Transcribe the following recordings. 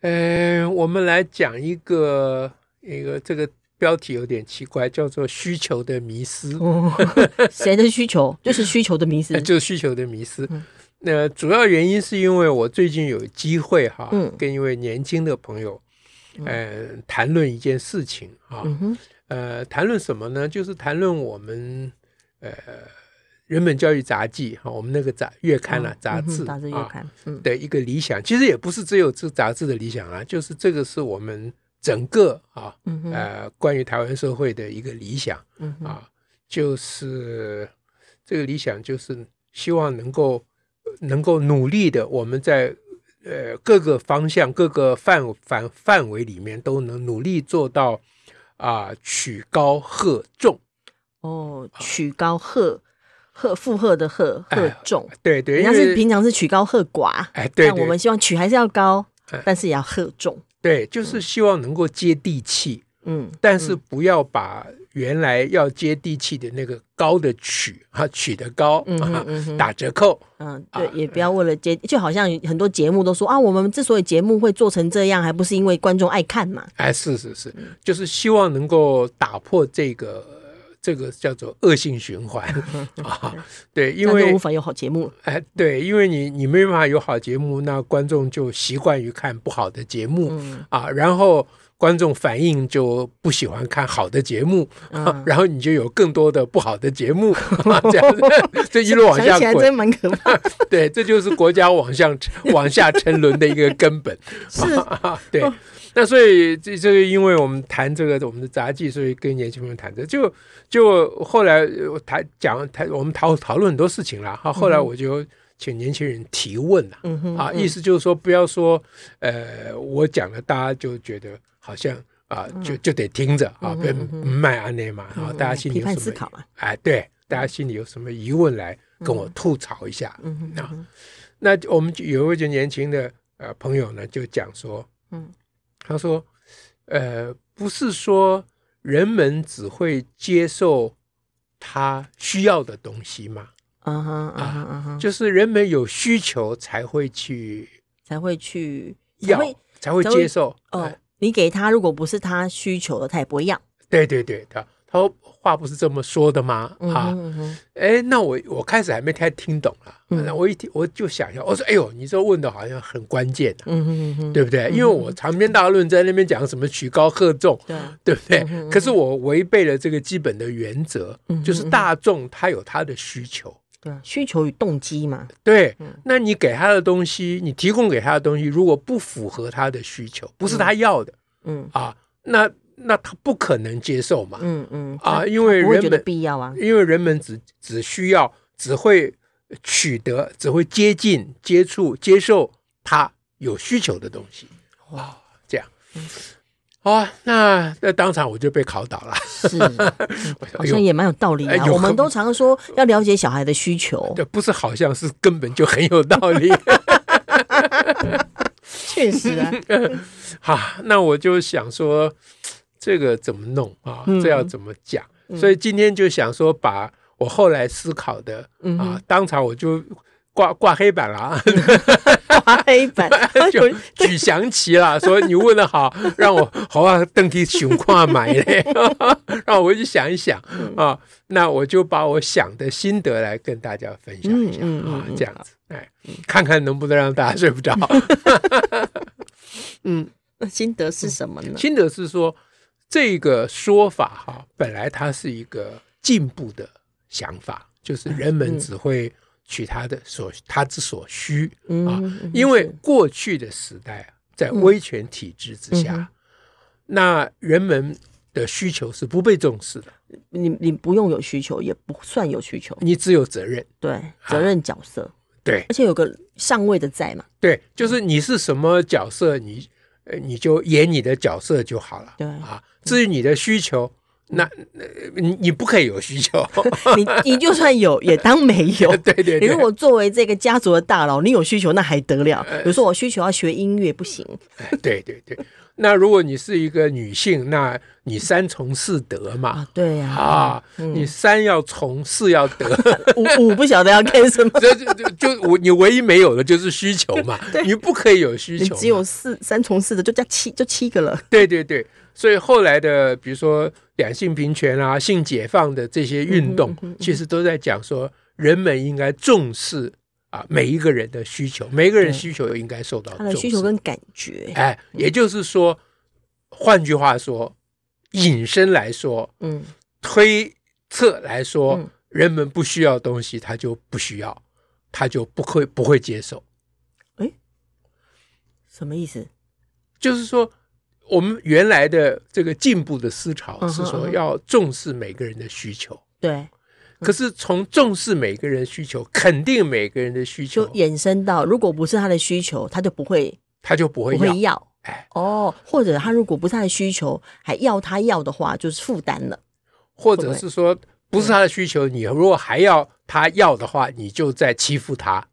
呃，我们来讲一个一个这个标题有点奇怪，叫做“需求的迷失”。哦，谁的需求？就是需求的迷失，就是需求的迷思。嗯、那主要原因是因为我最近有机会哈，嗯、跟一位年轻的朋友，呃，谈论一件事情啊，嗯、呃，谈论什么呢？就是谈论我们呃。人本教育杂记哈，我们那个杂月刊啊，杂志杂志月刊的一个理想，其实也不是只有这杂志的理想啊，就是这个是我们整个啊，呃，关于台湾社会的一个理想啊，就是这个理想就是希望能够能够努力的，我们在呃各个方向、各个范范范围里面都能努力做到啊，曲高和重。哦，曲高和。贺负荷的荷荷重，哎、对对，人家是平常是曲高和寡，哎，对，对，但我们希望曲还是要高，哎、但是也要贺重，对，就是希望能够接地气，嗯，但是不要把原来要接地气的那个高的曲啊曲的高，嗯打折扣，嗯，对，也不要为了接，就好像很多节目都说啊，我们之所以节目会做成这样，还不是因为观众爱看嘛？哎，是是是，就是希望能够打破这个。这个叫做恶性循环 啊，对，因为无法有好节目。哎，对，因为你你没办法有好节目，那观众就习惯于看不好的节目、嗯、啊，然后观众反应就不喜欢看好的节目，然后你就有更多的不好的节目，啊、这样子，这一路往下滚，真蛮可怕。对，这就是国家往下往下沉沦的一个根本。是，啊、对。那所以这这个，因为我们谈这个我们的杂技，所以跟年轻朋友谈这，就就后来谈讲谈我们讨讨论很多事情了哈。后来我就请年轻人提问了，嗯哼，啊，意思就是说不要说呃我讲了，大家就觉得好像啊就就得听着啊，别卖安内嘛，啊，大家心里有什么哎，对，大家心里有什么疑问来跟我吐槽一下，嗯哼，啊，那我们有一位就年轻的呃朋友呢，就讲说，嗯。他说：“呃，不是说人们只会接受他需要的东西吗？啊哈啊哈，就是人们有需求才会去，才会去要，才会接受。哦，你给他，如果不是他需求的，他也不会要。对对对，他他说。”话不是这么说的吗？啊，哎，那我我开始还没太听懂啊。那我一听我就想一下，我说：“哎呦，你这问的好像很关键，嗯对不对？因为我长篇大论在那边讲什么曲高和重，对对不对？可是我违背了这个基本的原则，就是大众他有他的需求，对，需求与动机嘛。对，那你给他的东西，你提供给他的东西，如果不符合他的需求，不是他要的，嗯啊，那。那他不可能接受嘛？嗯嗯啊，因为人们必要啊，因为人们只只需要，只会取得，只会接近、接触、接受他有需求的东西。哇，这样，好啊，那那当场我就被考倒了。是，好像也蛮有道理的。我们都常说要了解小孩的需求，对，不是好像是根本就很有道理。确实啊。好，那我就想说。这个怎么弄啊？这要怎么讲？嗯、所以今天就想说，把我后来思考的、嗯、啊，当场我就挂挂黑板了啊，挂黑板 就举祥旗了，说你问的好，让我好啊，登梯熊跨买嘞，让我去想一想啊，那我就把我想的心得来跟大家分享一下、啊，这样子，哎，看看能不能让大家睡不着。嗯，那心得是什么呢？心得是说。这个说法哈，本来它是一个进步的想法，就是人们只会取他的所他之所需啊，因为过去的时代啊，在威权体制之下，那人们的需求是不被重视的。你你不用有需求，也不算有需求，你只有责任，对，责任角色，对，而且有个上位的在嘛，对，就是你是什么角色，你。呃，你就演你的角色就好了。对啊，至于你的需求，那你你不可以有需求，你你就算有，也当没有。对对对，你如果作为这个家族的大佬，你有需求那还得了？比如说我需求要学音乐，不行。对对对。那如果你是一个女性，那你三从四德嘛？啊对呀，啊，你三要从，四要德，五五不晓得要干什么？就就就我你唯一没有的就是需求嘛，你不可以有需求，只有四三从四德就加七就七个了。对对对，所以后来的比如说两性平权啊、性解放的这些运动，其实都在讲说人们应该重视。啊，每一个人的需求，每一个人需求应该受到重视。他的需求跟感觉，哎，也就是说，换句话说，引申来说，嗯，推测来说，嗯、人们不需要东西，他就不需要，他就不会不会接受。哎，什么意思？就是说，我们原来的这个进步的思潮是说要重视每个人的需求，嗯、对。可是从重视每个人需求，肯定每个人的需求，就衍生到，如果不是他的需求，他就不会，他就不会要。不会要。哎，哦，或者他如果不是他的需求，还要他要的话，就是负担了。或者是说，不是他的需求，你如果还要他要的话，你就在欺负他。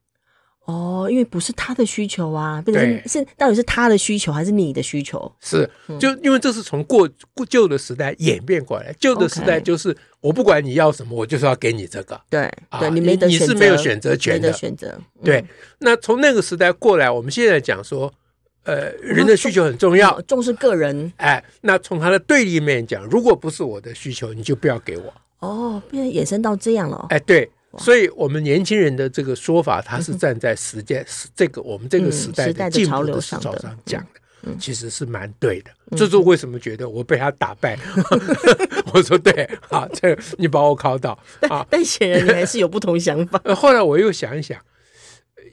哦，因为不是他的需求啊，变成是到底是他的需求还是你的需求？是，就因为这是从过过旧的时代演变过来，旧的时代就是我不管你要什么，我就是要给你这个。对，对你没得选择，你是没有选择权的。选择。对，那从那个时代过来，我们现在讲说，呃，人的需求很重要，重视个人。哎，那从他的对立面讲，如果不是我的需求，你就不要给我。哦，变成衍生到这样了。哎，对。所以，我们年轻人的这个说法，他是站在时间、这个我们这个时代的进步的潮流上讲的，其实是蛮对的。这是为什么觉得我被他打败？我说对啊，这你把我考倒 啊！但显然你还是有不同想法。后来我又想一想，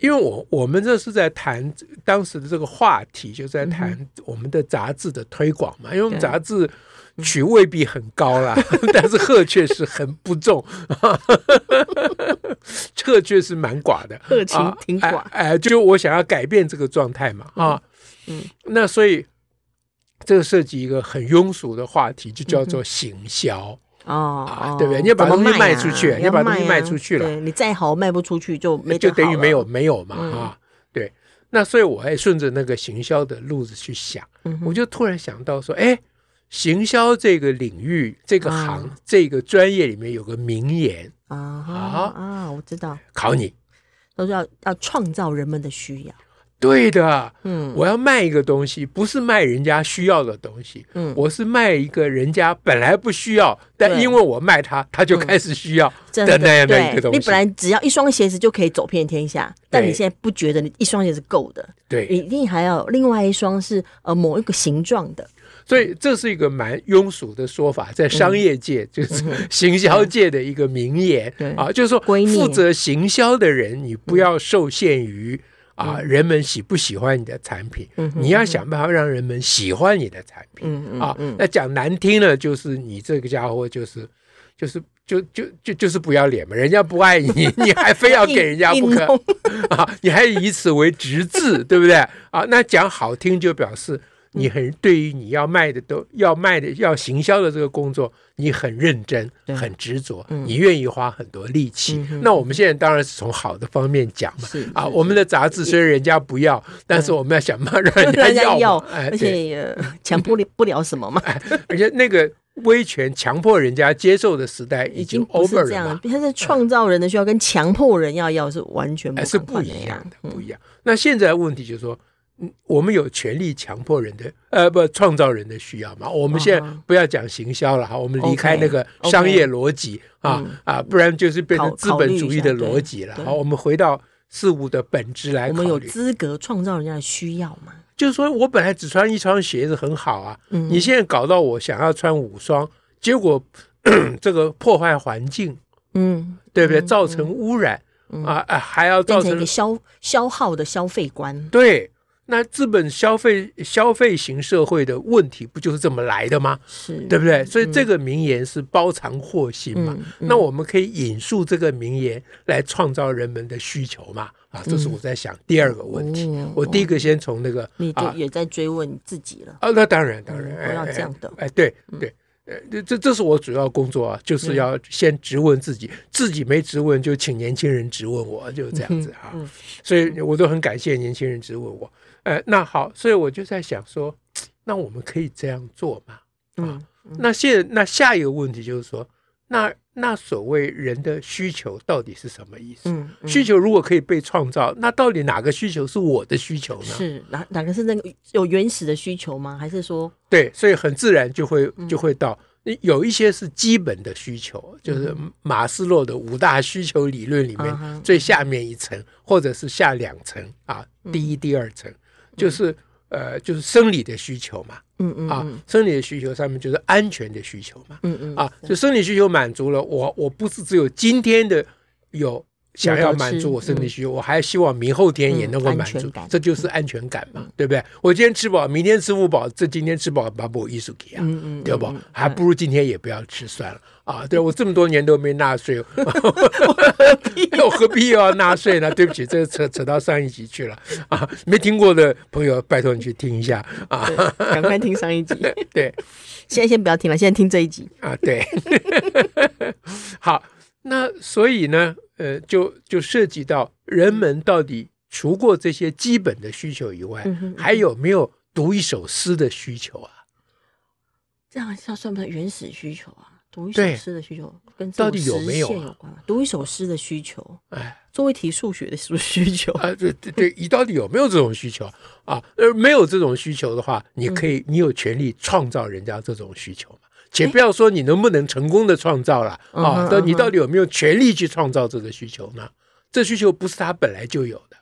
因为我我们这是在谈当时的这个话题，就在谈我们的杂志的推广嘛，因为我们杂志。曲未必很高啦，但是鹤确实很不重，鹤确实蛮寡的，鹤情挺寡。哎，哎，就我想要改变这个状态嘛，啊，嗯，那所以这个涉及一个很庸俗的话题，就叫做行销哦，对不对？你要把东西卖出去，你要把东西卖出去了，你再好卖不出去就没就等于没有没有嘛，啊，对。那所以我还顺着那个行销的路子去想，我就突然想到说，哎。行销这个领域，这个行，啊、这个专业里面有个名言。啊啊。啊！我知道，考你，都是要要创造人们的需要。对的，嗯，我要卖一个东西，不是卖人家需要的东西，嗯，我是卖一个人家本来不需要，但因为我卖他，他就开始需要的那样的一个东西。你本来只要一双鞋子就可以走遍天下，但你现在不觉得你一双鞋子够的，对，你一定还要另外一双是呃某一个形状的。所以这是一个蛮庸俗的说法，在商业界就是行销界的一个名言 啊，就是说负责行销的人，你不要受限于啊人们喜不喜欢你的产品，你要想办法让人们喜欢你的产品啊。那讲难听了，就是你这个家伙就是就是就就就就是不要脸嘛，人家不爱你，你还非要给人家不可 啊，你还以此为直至，对不对啊？那讲好听就表示。你很对于你要卖的都要卖的要行销的这个工作，你很认真，很执着，你愿意花很多力气。那我们现在当然是从好的方面讲嘛，啊，我们的杂志虽然人家不要，但是我们要想办法让人 家要，而且强迫不了什么嘛。而且那个威权强迫人家接受的时代已经 over 了。他是创造人的需要跟强迫人要要是完全不是不一样的，不一样。那现在问题就是说。我们有权利强迫人的，呃，不创造人的需要嘛？我们现在不要讲行销了哈，我们离开那个商业逻辑啊啊，不然就是变成资本主义的逻辑了。好，我们回到事物的本质来。我们有资格创造人家的需要吗？就是说我本来只穿一双鞋子很好啊，你现在搞到我想要穿五双，结果 这个破坏环境，嗯，对不对？造成污染啊啊，还要造成一个消消耗的消费观，对。那资本消费消费型社会的问题不就是这么来的吗？是，对不对？所以这个名言是包藏祸心嘛。那我们可以引述这个名言来创造人们的需求嘛？啊，这是我在想第二个问题。嗯、我第一个先从那个，你就也在追问自己了。啊，那当然当然，我要这样的。哎，对对。呃，这这这是我主要工作啊，就是要先质问自己，自己没质问就请年轻人质问我，就这样子哈。所以我都很感谢年轻人质问我。呃，那好，所以我就在想说，那我们可以这样做吗？啊，那现那下一个问题就是说，那那所谓人的需求到底是什么意思？需求如果可以被创造，那到底哪个需求是我的需求呢？是哪哪个是那个有原始的需求吗？还是说？对，所以很自然就会就会到有一些是基本的需求，就是马斯洛的五大需求理论里面最下面一层，或者是下两层啊，第一、第二层，就是呃，就是生理的需求嘛，嗯嗯啊，生理的需求上面就是安全的需求嘛，嗯嗯啊，就生理需求满足了，我我不是只有今天的有。想要满足我生理需求，我还希望明后天也能够满足，这就是安全感嘛，对不对？我今天吃饱，明天吃不饱，这今天吃饱把我艺术给啊，对不？还不如今天也不要吃算了啊！对我这么多年都没纳税，我何必 又要纳税呢？对不起，这个扯扯到上一集去了啊！没听过的朋友，拜托你去听一下啊！赶快听上一集。对，现在先不要听了，现在听这一集啊。对，好，那所以呢？呃，就就涉及到人们到底除过这些基本的需求以外，还有没有读一首诗的需求啊？这样算算不算原始需求啊？读一首诗的需求跟到底有没有有关？读一首诗的需求，哎，作为题数学的是不是需求啊？对对对，你到底有没有这种需求啊？呃，没有这种需求的话，你可以，你有权利创造人家这种需求嘛？且不要说你能不能成功的创造了啊，但你到底有没有权利去创造这个需求呢？这需求不是他本来就有的，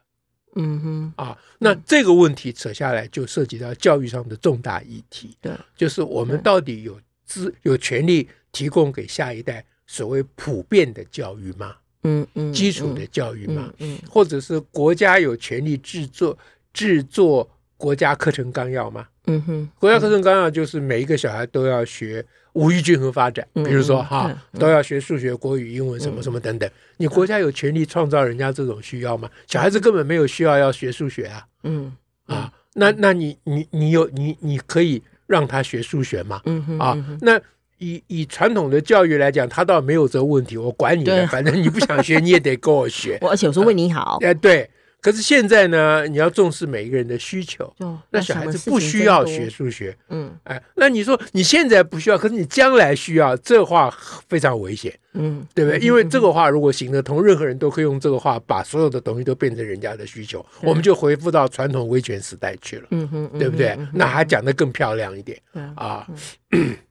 嗯哼啊，那这个问题扯下来就涉及到教育上的重大议题，对，就是我们到底有资有权利提供给下一代所谓普遍的教育吗？嗯嗯，基础的教育吗？嗯，或者是国家有权利制作制作国家课程纲要吗？嗯哼，国家课程纲要就是每一个小孩都要学。五育均衡发展，比如说哈，都要学数学、国语、英文什么什么等等。你国家有权利创造人家这种需要吗？小孩子根本没有需要要学数学啊。嗯啊，那那你你你有你你可以让他学数学吗？嗯啊，那以以传统的教育来讲，他倒没有这个问题。我管你的，反正你不想学，你也得跟我学。我而且我是为你好。哎，对。可是现在呢，你要重视每一个人的需求。那小孩子不需要学数学，嗯，哎，那你说你现在不需要，可是你将来需要，这话非常危险，嗯，对不对？因为这个话如果行得通，任何人都可以用这个话把所有的东西都变成人家的需求，我们就回复到传统威权时代去了，嗯哼，对不对？那还讲得更漂亮一点，啊。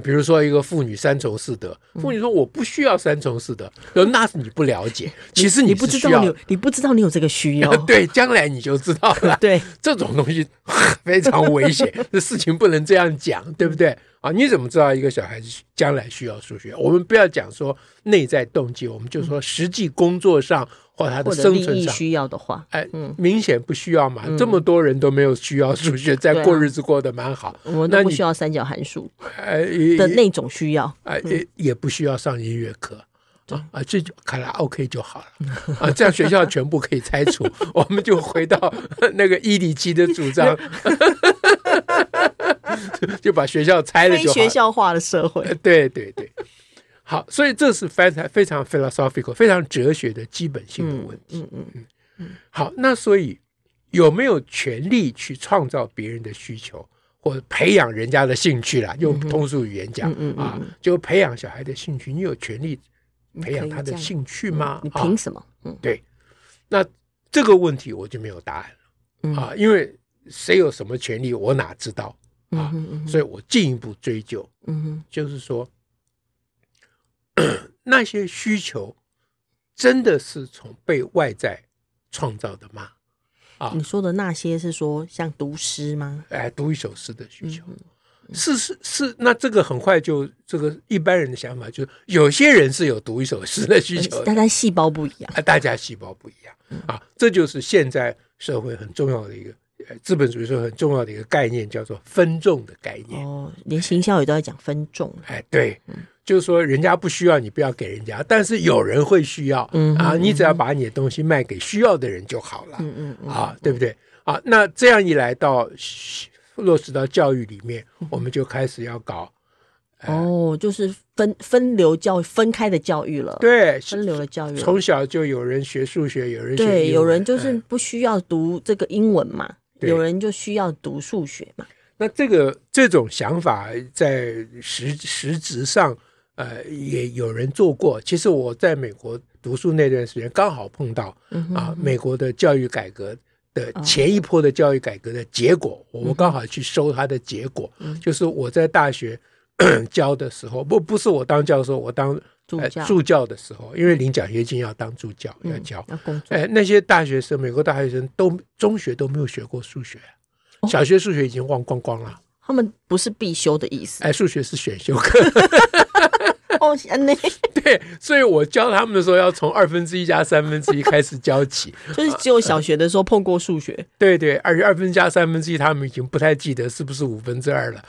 比如说一个妇女三从四德，妇女说我不需要三从四德，那是你不了解，其实你不知道你你不知道你有这个需要，对，将来你就知道了。对，这种东西 非常危险，这事情不能这样讲，对不对？啊，你怎么知道一个小孩子将来需要数学？我们不要讲说内在动机，我们就说实际工作上。或他的生存上需要的话，哎，明显不需要嘛。这么多人都没有需要数学，在过日子过得蛮好。我们都不需要三角函数，哎的那种需要，哎也也不需要上音乐课，啊，这就卡拉 OK 就好了啊。这样学校全部可以拆除，我们就回到那个伊里奇的主张，就把学校拆了就好。非学校化的社会，对对对。好，所以这是非常非常 philosophical、非常哲学的基本性的问题。嗯嗯嗯嗯。好，那所以有没有权利去创造别人的需求，或者培养人家的兴趣啦？用通俗语言讲啊，就培养小孩的兴趣，你有权利培养他的兴趣吗？你凭什么？嗯，对。那这个问题我就没有答案了啊，因为谁有什么权利，我哪知道啊？所以我进一步追究，嗯哼，就是说。那些需求真的是从被外在创造的吗？啊，你说的那些是说像读诗吗？哎，读一首诗的需求，是是是，那这个很快就这个一般人的想法就是，有些人是有读一首诗的需求，大家细胞不一样啊，大家细胞不一样啊，这就是现在社会很重要的一个资本主义社会很重要的一个概念，叫做分众的概念。哦，连行销也都在讲分众。哎，对，就是说人家不需要你，不要给人家，但是有人会需要，嗯啊，你只要把你的东西卖给需要的人就好了，嗯嗯啊，对不对？啊，那这样一来到落实到教育里面，我们就开始要搞，哦，就是分分流教育，分开的教育了。对，分流的教育，从小就有人学数学，有人学对，有人就是不需要读这个英文嘛，有人就需要读数学嘛。那这个这种想法在实实质上，呃，也有人做过。其实我在美国读书那段时间，刚好碰到啊，美国的教育改革。的前一波的教育改革的结果，哦、我刚好去收它的结果，嗯、就是我在大学 教的时候，不不是我当教授，我当助教、呃、助教的时候，因为领奖学金要当助教、嗯、要教。哎，那些大学生，美国大学生都中学都没有学过数学，哦、小学数学已经忘光光了。他们不是必修的意思，哎，数学是选修课。哦，对，所以我教他们的时候，要从二分之一加三分之一开始教起，就是只有小学的时候碰过数学。啊、对对，而且二分之加三分之一，他们已经不太记得是不是五分之二了。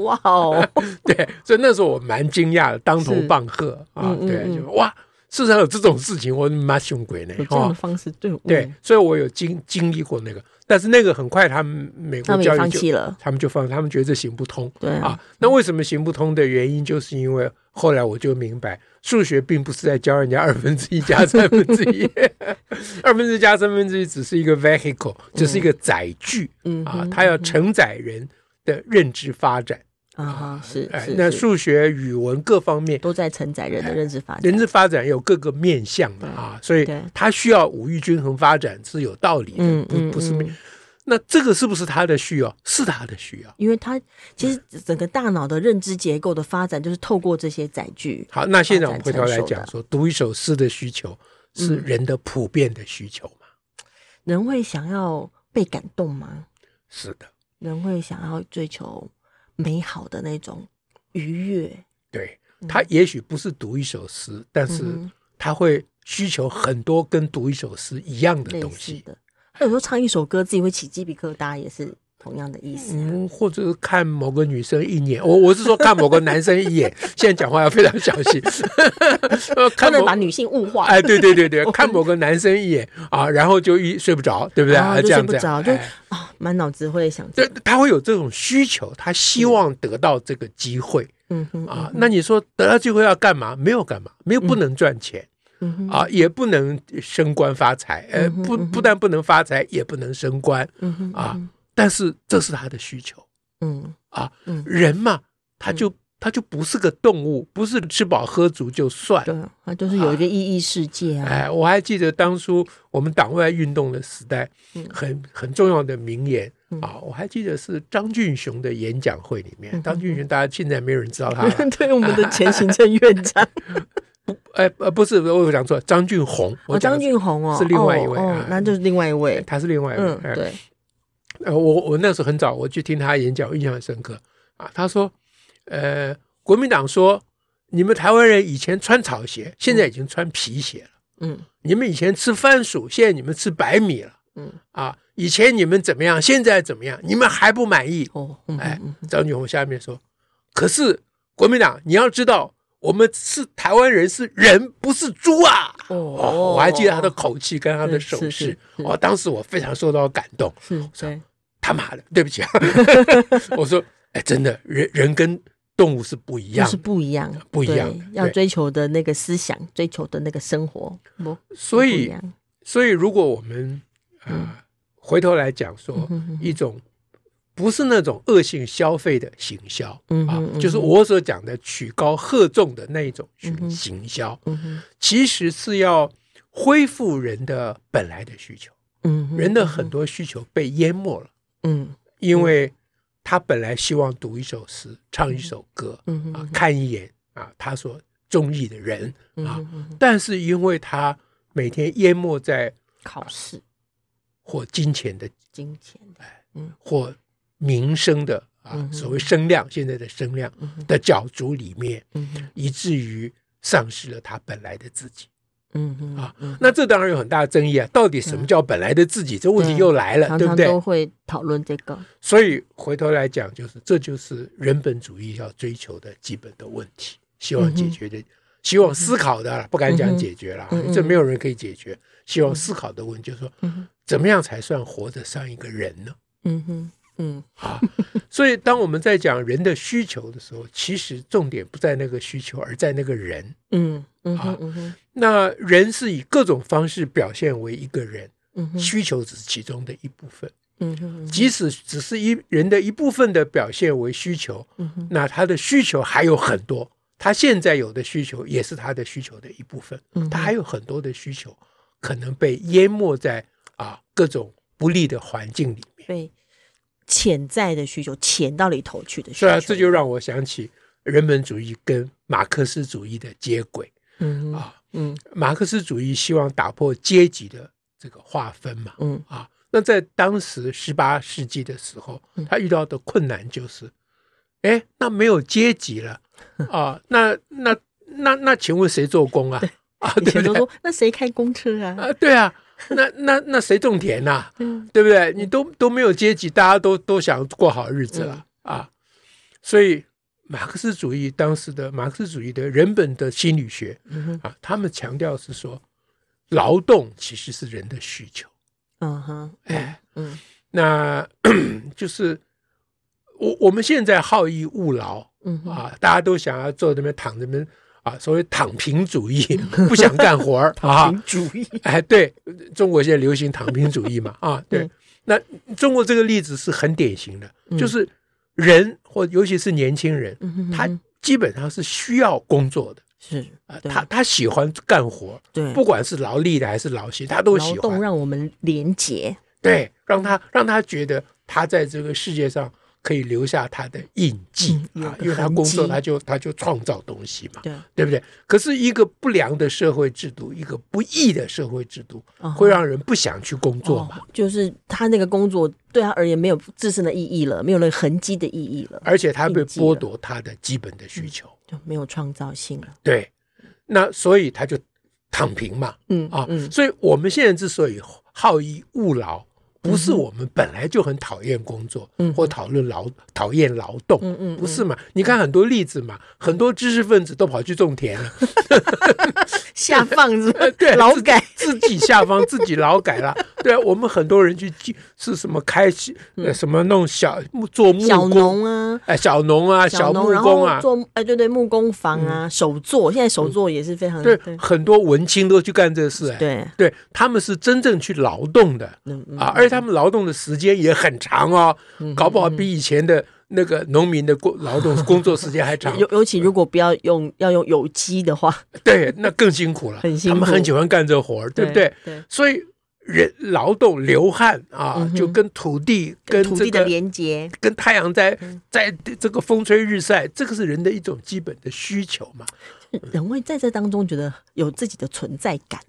哇哦，对，所以那时候我蛮惊讶的，当头棒喝啊！对，就哇。世上有这种事情，我妈凶鬼呢？有这样的方式，对对，所以我有经经历过那个，但是那个很快，他们美国教育就放弃了，他们就放，他们觉得这行不通。对啊，那为什么行不通的原因，就是因为后来我就明白，数学并不是在教人家二分之一加三分之一，二分之一加三分之一只是一个 vehicle，只是一个载具，嗯。啊，它要承载人的认知发展。啊哈，是，哎，那数学、语文各方面都在承载人的认知发展，人之发展有各个面向的啊，所以它需要五育均衡发展是有道理的，不不是没。那这个是不是他的需要？是他的需要，因为他其实整个大脑的认知结构的发展就是透过这些载具。好，那现在我们回头来讲说，读一首诗的需求是人的普遍的需求吗？人会想要被感动吗？是的，人会想要追求。美好的那种愉悦，对，他也许不是读一首诗，嗯、但是他会需求很多跟读一首诗一样的东西。的。他有时候唱一首歌，自己会起鸡皮疙瘩，也是同样的意思。嗯，或者是看某个女生一眼，我我是说看某个男生一眼，现在讲话要非常小心，不能把女性物化。哎，对对对对，看某个男生一眼啊，然后就一睡不着，对不对？啊，就睡不着，就啊，满脑子会想。对，他会有这种需求，他希望得到这个机会。嗯哼啊，那你说得到机会要干嘛？没有干嘛，没有不能赚钱。嗯哼啊，也不能升官发财。呃，不不但不能发财，也不能升官。嗯哼啊。但是这是他的需求，嗯啊，人嘛，他就他就不是个动物，不是吃饱喝足就算，对，他就是有一个意义世界啊。哎，我还记得当初我们党外运动的时代，很很重要的名言啊，我还记得是张俊雄的演讲会里面，张俊雄大家现在没有人知道他，对，我们的前行政院长，不，哎呃，不是，我讲错，张俊宏，哦，张俊宏哦，是另外一位，那就是另外一位，他是另外一位，对。呃，我我那时候很早，我去听他演讲，印象很深刻啊。他说，呃，国民党说，你们台湾人以前穿草鞋，现在已经穿皮鞋了。嗯，你们以前吃番薯，现在你们吃白米了。嗯，啊，以前你们怎么样，现在怎么样？你们还不满意？哦，哎，张俊宏下面说，可是国民党，你要知道，我们是台湾人，是人，不是猪啊。哦，我还记得他的口气跟他的手势，哦，当时我非常受到感动。是。他妈的，对不起啊！我说，哎，真的，人人跟动物是不一样，是不一样，不一样。要追求的那个思想，追求的那个生活，不，所以，所以，如果我们啊回头来讲说，一种不是那种恶性消费的行销啊，就是我所讲的曲高和重的那一种行行销，其实是要恢复人的本来的需求。嗯，人的很多需求被淹没了。嗯，因为他本来希望读一首诗，唱一首歌，嗯。啊，看一眼啊，他所中意的人啊，但是因为他每天淹没在考试。或金钱的金钱，哎，嗯，或名声的啊啊，所谓声量现在的声量的角逐里面，以至于丧失了他本来的自己。嗯嗯啊，那这当然有很大的争议啊！到底什么叫本来的自己？这问题又来了，对不对？都会讨论这个。所以回头来讲，就是这就是人本主义要追求的基本的问题，希望解决的，希望思考的，不敢讲解决了，这没有人可以解决。希望思考的问题就是说，怎么样才算活得像一个人呢？嗯哼。嗯啊，所以当我们在讲人的需求的时候，其实重点不在那个需求，而在那个人。嗯嗯啊，那人是以各种方式表现为一个人，嗯，需求只是其中的一部分。嗯哼，即使只是一人的一部分的表现为需求，嗯，那他的需求还有很多，他现在有的需求也是他的需求的一部分。嗯，他还有很多的需求可能被淹没在啊各种不利的环境里面。被。潜在的需求，潜到里头去的需求。是啊，这就让我想起人本主义跟马克思主义的接轨。嗯啊，嗯，马克思主义希望打破阶级的这个划分嘛。嗯啊，那在当时十八世纪的时候，他遇到的困难就是，哎，那没有阶级了 啊，那那那那，请问谁做工啊？啊，以前都说，那谁开公车啊？啊，对啊。那那那谁种田呐？嗯，对不对？你都都没有阶级，大家都都想过好日子了啊！所以马克思主义当时的马克思主义的人本的心理学啊，他们强调是说，劳动其实是人的需求。嗯哼，哎，嗯，那 就是我我们现在好逸恶劳，嗯啊，大家都想要坐那边躺着边。啊，所谓躺平主义，不想干活儿 啊。躺平主义，哎，对，中国现在流行躺平主义嘛，啊，对。那中国这个例子是很典型的，就是人或尤其是年轻人，他基本上是需要工作的，是啊，他他喜欢干活，对，不管是劳力的还是劳心，他都喜欢。劳动让我们连结，对，让他让他觉得他在这个世界上。可以留下他的印记啊，因为他工作，他就他就创造东西嘛，对对不对？可是一个不良的社会制度，一个不义的社会制度，会让人不想去工作嘛。就是他那个工作对他而言没有自身的意义了，没有那个痕迹的意义了，而且他被剥夺他的基本的需求，就没有创造性了。对，那所以他就躺平嘛，嗯啊，所以我们现在之所以好逸恶劳。不是我们本来就很讨厌工作，嗯、或讨论劳讨厌劳动，嗯嗯，不是嘛？你看很多例子嘛，很多知识分子都跑去种田了，下放是吧？对，劳改。自己下放自己劳改了。对啊，我们很多人去是什么开呃什么弄小做木工啊，哎小农啊小木工啊。做哎对对木工房啊手作，现在手作也是非常对，很多文青都去干这事哎，对。对，他们是真正去劳动的。啊，而。他们劳动的时间也很长哦，搞不好比以前的那个农民的工劳动工作时间还长。尤尤其如果不要用要用有机的话，对，那更辛苦了。很辛苦，他们很喜欢干这活儿，对不对？对。所以人劳动流汗啊，就跟土地跟土地的连接，跟太阳在在这个风吹日晒，这个是人的一种基本的需求嘛。人会在这当中觉得有自己的存在感。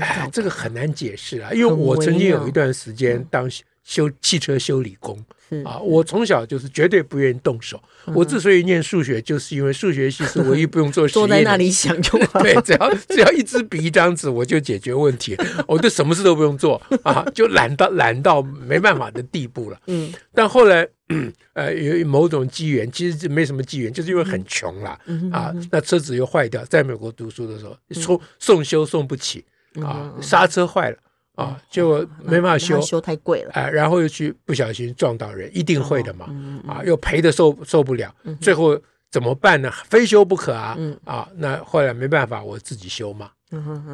哎，这个很难解释啊，因为我曾经有一段时间当修汽车修理工。啊，我从小就是绝对不愿意动手。我之所以念数学，就是因为数学系是唯一不用做实验，坐在那里想就好。对，只要只要一支笔一张纸，我就解决问题，我就什么事都不用做。啊，就懒到懒到没办法的地步了。嗯，但后来 呃有某种机缘，其实没什么机缘，就是因为很穷了啊，那车子又坏掉，在美国读书的时候送送修送不起。啊，刹车坏了啊，就没办法修，修太贵了。哎，然后又去不小心撞到人，一定会的嘛。啊，又赔的受受不了，最后怎么办呢？非修不可啊！啊，那后来没办法，我自己修嘛。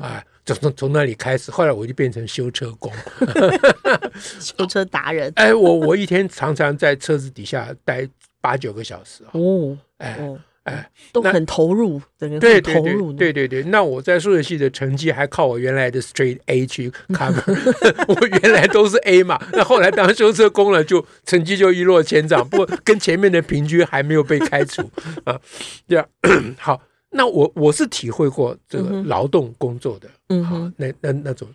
啊，从从从那里开始，后来我就变成修车工，修车达人。哎，我我一天常常在车子底下待八九个小时哦，哎。哎，都很投入，整个对投入。对对对，那我在数学系的成绩还靠我原来的 straight A 去 cover，我原来都是 A 嘛。那后来当修车工了，就成绩就一落千丈，不过跟前面的平均还没有被开除啊。这样好，那我我是体会过这个劳动工作的，嗯好，那那那种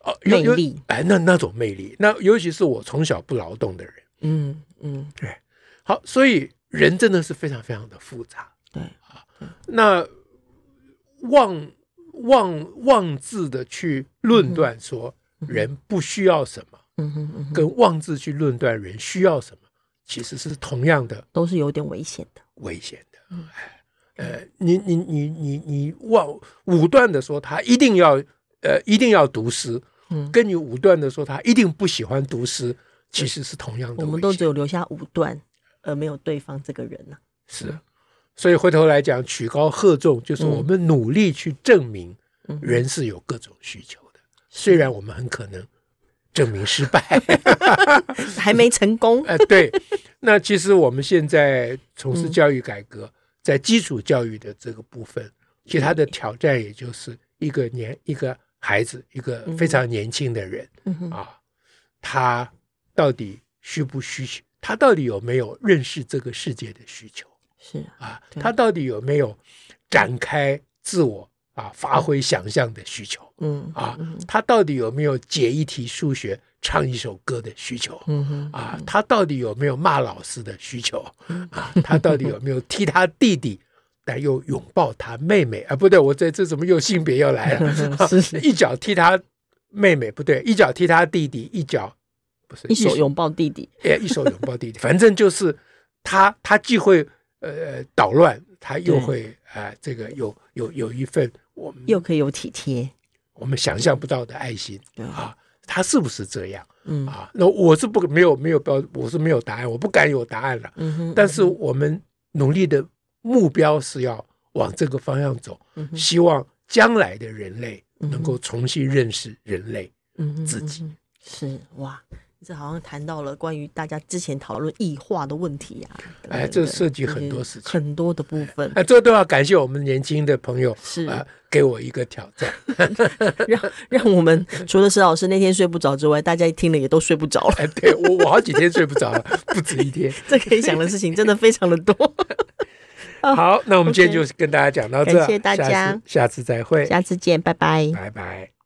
哦魅力，哎，那那种魅力，那尤其是我从小不劳动的人，嗯嗯，对。好，所以人真的是非常非常的复杂。对啊，那妄妄妄自的去论断说人不需要什么，嗯哼嗯哼，跟妄自去论断人需要什么，其实是同样的，都是有点危险的，危险的。嗯，呃，你你你你你妄武断的说他一定要呃一定要读诗，嗯，跟你武断的说他一定不喜欢读诗，其实是同样的。我们都只有留下武断，而没有对方这个人呢、啊。是，所以回头来讲，曲高和重，就是我们努力去证明人是有各种需求的，嗯、虽然我们很可能证明失败，还没成功。呃，对。那其实我们现在从事教育改革，在基础教育的这个部分，其他的挑战也就是一个年一个孩子，一个非常年轻的人啊，他到底需不需求？他到底有没有认识这个世界的需求？是啊，他到底有没有展开自我啊，发挥想象的需求？嗯啊，他到底有没有解一题数学、唱一首歌的需求？嗯啊，他到底有没有骂老师的需求？啊，他到底有没有踢他弟弟，但又拥抱他妹妹？啊，不对，我这这怎么又性别又来了？一脚踢他妹妹，不对，一脚踢他弟弟，一脚不是一手拥抱弟弟，哎，一手拥抱弟弟，反正就是他，他既会。呃，捣乱，他又会啊、呃，这个有有有一份我们又可以有体贴，我们想象不到的爱心啊，他是不是这样？嗯啊，那我是不没有没有标，我是没有答案，我不敢有答案了。嗯哼，但是我们努力的目标是要往这个方向走，嗯、希望将来的人类能够重新认识人类，嗯自己嗯是哇。这好像谈到了关于大家之前讨论异化的问题呀、啊，哎，这涉及很多事情，很多的部分，哎，这都要感谢我们年轻的朋友是。啊，给我一个挑战，让让我们除了石老师那天睡不着之外，大家一听了也都睡不着了。哎，对我我好几天睡不着了，不止一天。这可以想的事情真的非常的多。好，那我们今天就跟大家讲到这，谢谢大家，下次再会，下次见，拜拜，拜拜。